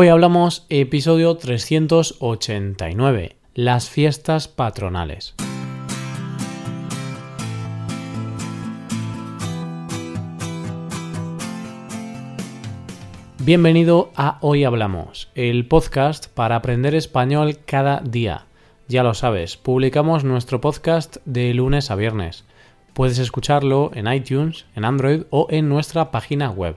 Hoy hablamos episodio 389, las fiestas patronales. Bienvenido a Hoy Hablamos, el podcast para aprender español cada día. Ya lo sabes, publicamos nuestro podcast de lunes a viernes. Puedes escucharlo en iTunes, en Android o en nuestra página web.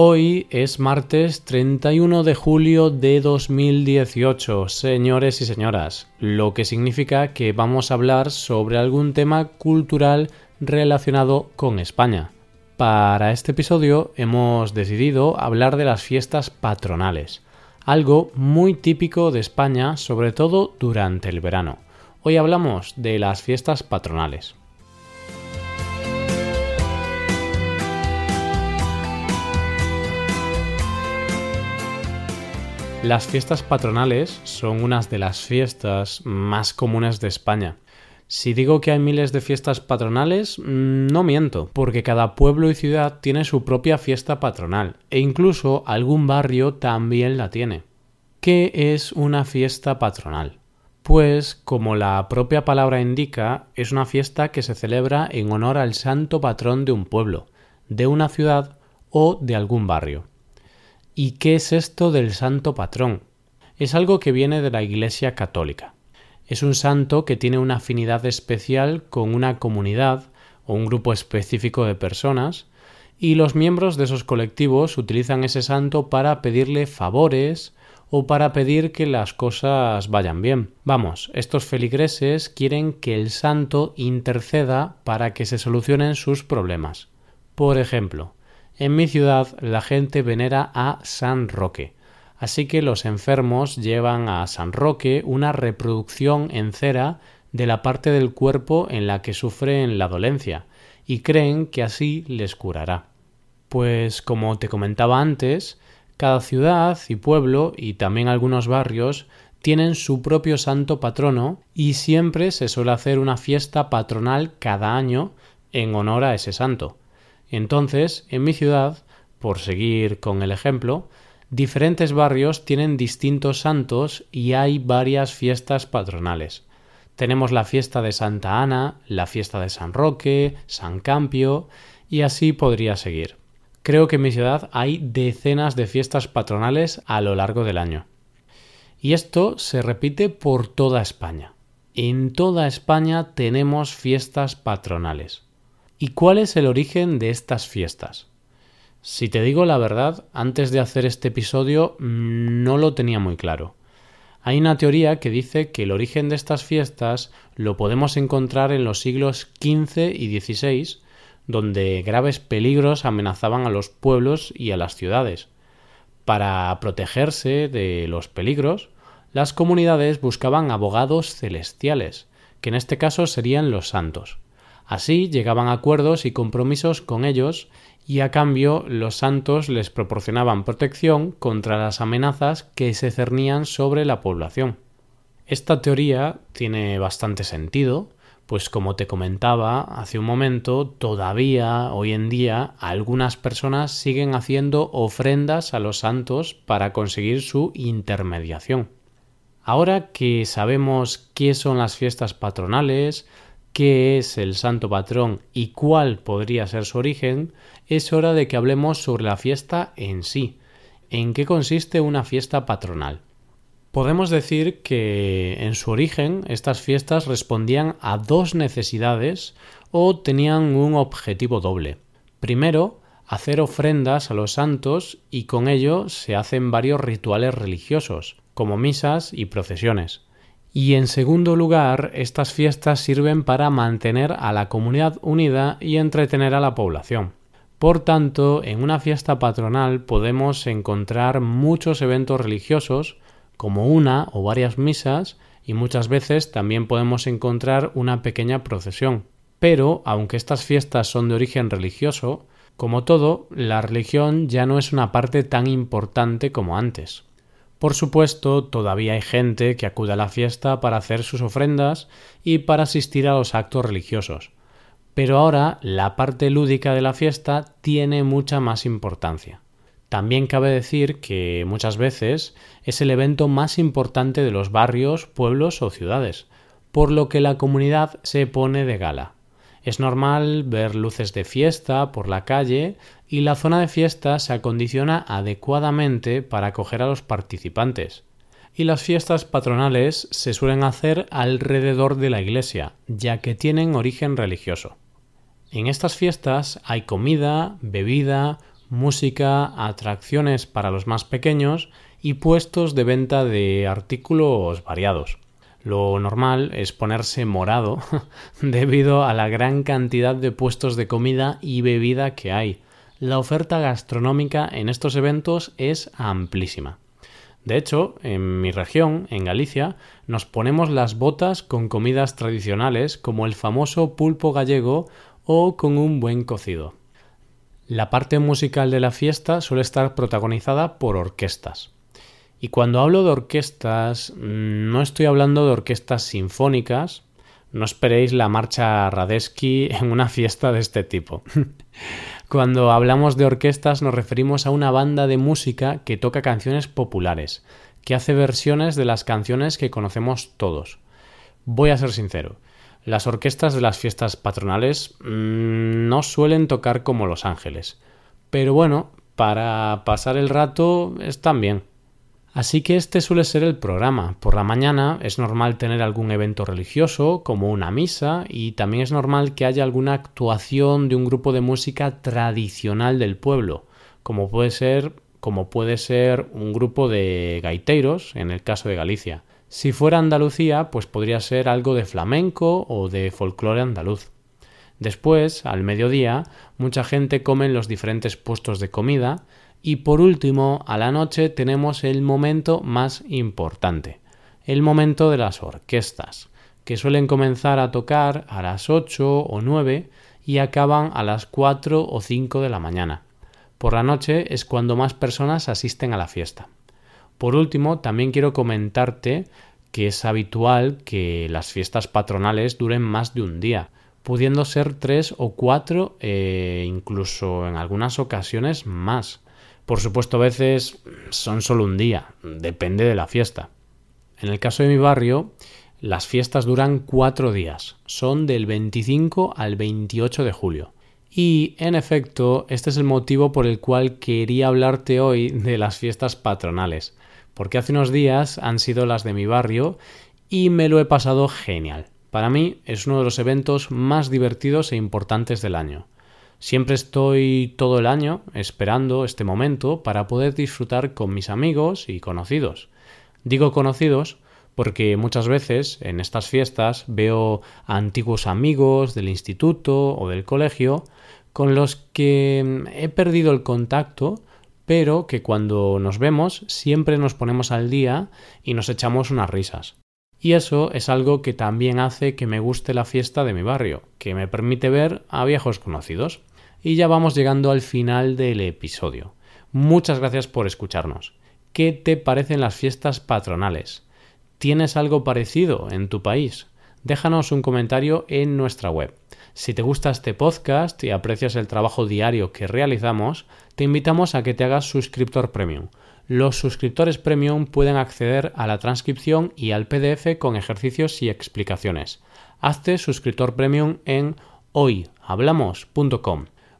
Hoy es martes 31 de julio de 2018, señores y señoras, lo que significa que vamos a hablar sobre algún tema cultural relacionado con España. Para este episodio hemos decidido hablar de las fiestas patronales, algo muy típico de España, sobre todo durante el verano. Hoy hablamos de las fiestas patronales. Las fiestas patronales son unas de las fiestas más comunes de España. Si digo que hay miles de fiestas patronales, mm, no miento, porque cada pueblo y ciudad tiene su propia fiesta patronal, e incluso algún barrio también la tiene. ¿Qué es una fiesta patronal? Pues, como la propia palabra indica, es una fiesta que se celebra en honor al santo patrón de un pueblo, de una ciudad o de algún barrio. ¿Y qué es esto del santo patrón? Es algo que viene de la Iglesia católica. Es un santo que tiene una afinidad especial con una comunidad o un grupo específico de personas, y los miembros de esos colectivos utilizan ese santo para pedirle favores o para pedir que las cosas vayan bien. Vamos, estos feligreses quieren que el santo interceda para que se solucionen sus problemas. Por ejemplo, en mi ciudad la gente venera a San Roque, así que los enfermos llevan a San Roque una reproducción en cera de la parte del cuerpo en la que sufren la dolencia, y creen que así les curará. Pues como te comentaba antes, cada ciudad y pueblo y también algunos barrios tienen su propio santo patrono y siempre se suele hacer una fiesta patronal cada año en honor a ese santo. Entonces, en mi ciudad, por seguir con el ejemplo, diferentes barrios tienen distintos santos y hay varias fiestas patronales. Tenemos la fiesta de Santa Ana, la fiesta de San Roque, San Campio, y así podría seguir. Creo que en mi ciudad hay decenas de fiestas patronales a lo largo del año. Y esto se repite por toda España. En toda España tenemos fiestas patronales. ¿Y cuál es el origen de estas fiestas? Si te digo la verdad, antes de hacer este episodio mm, no lo tenía muy claro. Hay una teoría que dice que el origen de estas fiestas lo podemos encontrar en los siglos XV y XVI, donde graves peligros amenazaban a los pueblos y a las ciudades. Para protegerse de los peligros, las comunidades buscaban abogados celestiales, que en este caso serían los santos. Así llegaban a acuerdos y compromisos con ellos y a cambio los santos les proporcionaban protección contra las amenazas que se cernían sobre la población. Esta teoría tiene bastante sentido, pues como te comentaba hace un momento, todavía hoy en día algunas personas siguen haciendo ofrendas a los santos para conseguir su intermediación. Ahora que sabemos qué son las fiestas patronales, qué es el santo patrón y cuál podría ser su origen, es hora de que hablemos sobre la fiesta en sí. ¿En qué consiste una fiesta patronal? Podemos decir que en su origen estas fiestas respondían a dos necesidades o tenían un objetivo doble. Primero, hacer ofrendas a los santos y con ello se hacen varios rituales religiosos, como misas y procesiones. Y en segundo lugar, estas fiestas sirven para mantener a la comunidad unida y entretener a la población. Por tanto, en una fiesta patronal podemos encontrar muchos eventos religiosos, como una o varias misas y muchas veces también podemos encontrar una pequeña procesión. Pero, aunque estas fiestas son de origen religioso, como todo, la religión ya no es una parte tan importante como antes. Por supuesto, todavía hay gente que acude a la fiesta para hacer sus ofrendas y para asistir a los actos religiosos. Pero ahora la parte lúdica de la fiesta tiene mucha más importancia. También cabe decir que muchas veces es el evento más importante de los barrios, pueblos o ciudades, por lo que la comunidad se pone de gala. Es normal ver luces de fiesta por la calle y la zona de fiesta se acondiciona adecuadamente para acoger a los participantes. Y las fiestas patronales se suelen hacer alrededor de la iglesia, ya que tienen origen religioso. En estas fiestas hay comida, bebida, música, atracciones para los más pequeños y puestos de venta de artículos variados. Lo normal es ponerse morado debido a la gran cantidad de puestos de comida y bebida que hay. La oferta gastronómica en estos eventos es amplísima. De hecho, en mi región, en Galicia, nos ponemos las botas con comidas tradicionales como el famoso pulpo gallego o con un buen cocido. La parte musical de la fiesta suele estar protagonizada por orquestas. Y cuando hablo de orquestas, no estoy hablando de orquestas sinfónicas, no esperéis la marcha Radesky en una fiesta de este tipo. Cuando hablamos de orquestas nos referimos a una banda de música que toca canciones populares, que hace versiones de las canciones que conocemos todos. Voy a ser sincero, las orquestas de las fiestas patronales mm, no suelen tocar como Los Ángeles, pero bueno, para pasar el rato están bien. Así que este suele ser el programa. Por la mañana es normal tener algún evento religioso, como una misa, y también es normal que haya alguna actuación de un grupo de música tradicional del pueblo, como puede ser, como puede ser un grupo de gaiteros, en el caso de Galicia. Si fuera Andalucía, pues podría ser algo de flamenco o de folclore andaluz. Después, al mediodía, mucha gente come en los diferentes puestos de comida y por último, a la noche tenemos el momento más importante, el momento de las orquestas, que suelen comenzar a tocar a las 8 o 9 y acaban a las 4 o 5 de la mañana. Por la noche es cuando más personas asisten a la fiesta. Por último, también quiero comentarte que es habitual que las fiestas patronales duren más de un día, pudiendo ser tres o cuatro e incluso en algunas ocasiones más. Por supuesto, a veces son solo un día, depende de la fiesta. En el caso de mi barrio, las fiestas duran cuatro días, son del 25 al 28 de julio. Y, en efecto, este es el motivo por el cual quería hablarte hoy de las fiestas patronales, porque hace unos días han sido las de mi barrio y me lo he pasado genial. Para mí es uno de los eventos más divertidos e importantes del año. Siempre estoy todo el año esperando este momento para poder disfrutar con mis amigos y conocidos. Digo conocidos porque muchas veces en estas fiestas veo a antiguos amigos del instituto o del colegio con los que he perdido el contacto, pero que cuando nos vemos siempre nos ponemos al día y nos echamos unas risas. Y eso es algo que también hace que me guste la fiesta de mi barrio, que me permite ver a viejos conocidos. Y ya vamos llegando al final del episodio. Muchas gracias por escucharnos. ¿Qué te parecen las fiestas patronales? ¿Tienes algo parecido en tu país? Déjanos un comentario en nuestra web. Si te gusta este podcast y aprecias el trabajo diario que realizamos, te invitamos a que te hagas suscriptor premium. Los suscriptores premium pueden acceder a la transcripción y al PDF con ejercicios y explicaciones. Hazte suscriptor premium en hoyhablamos.com.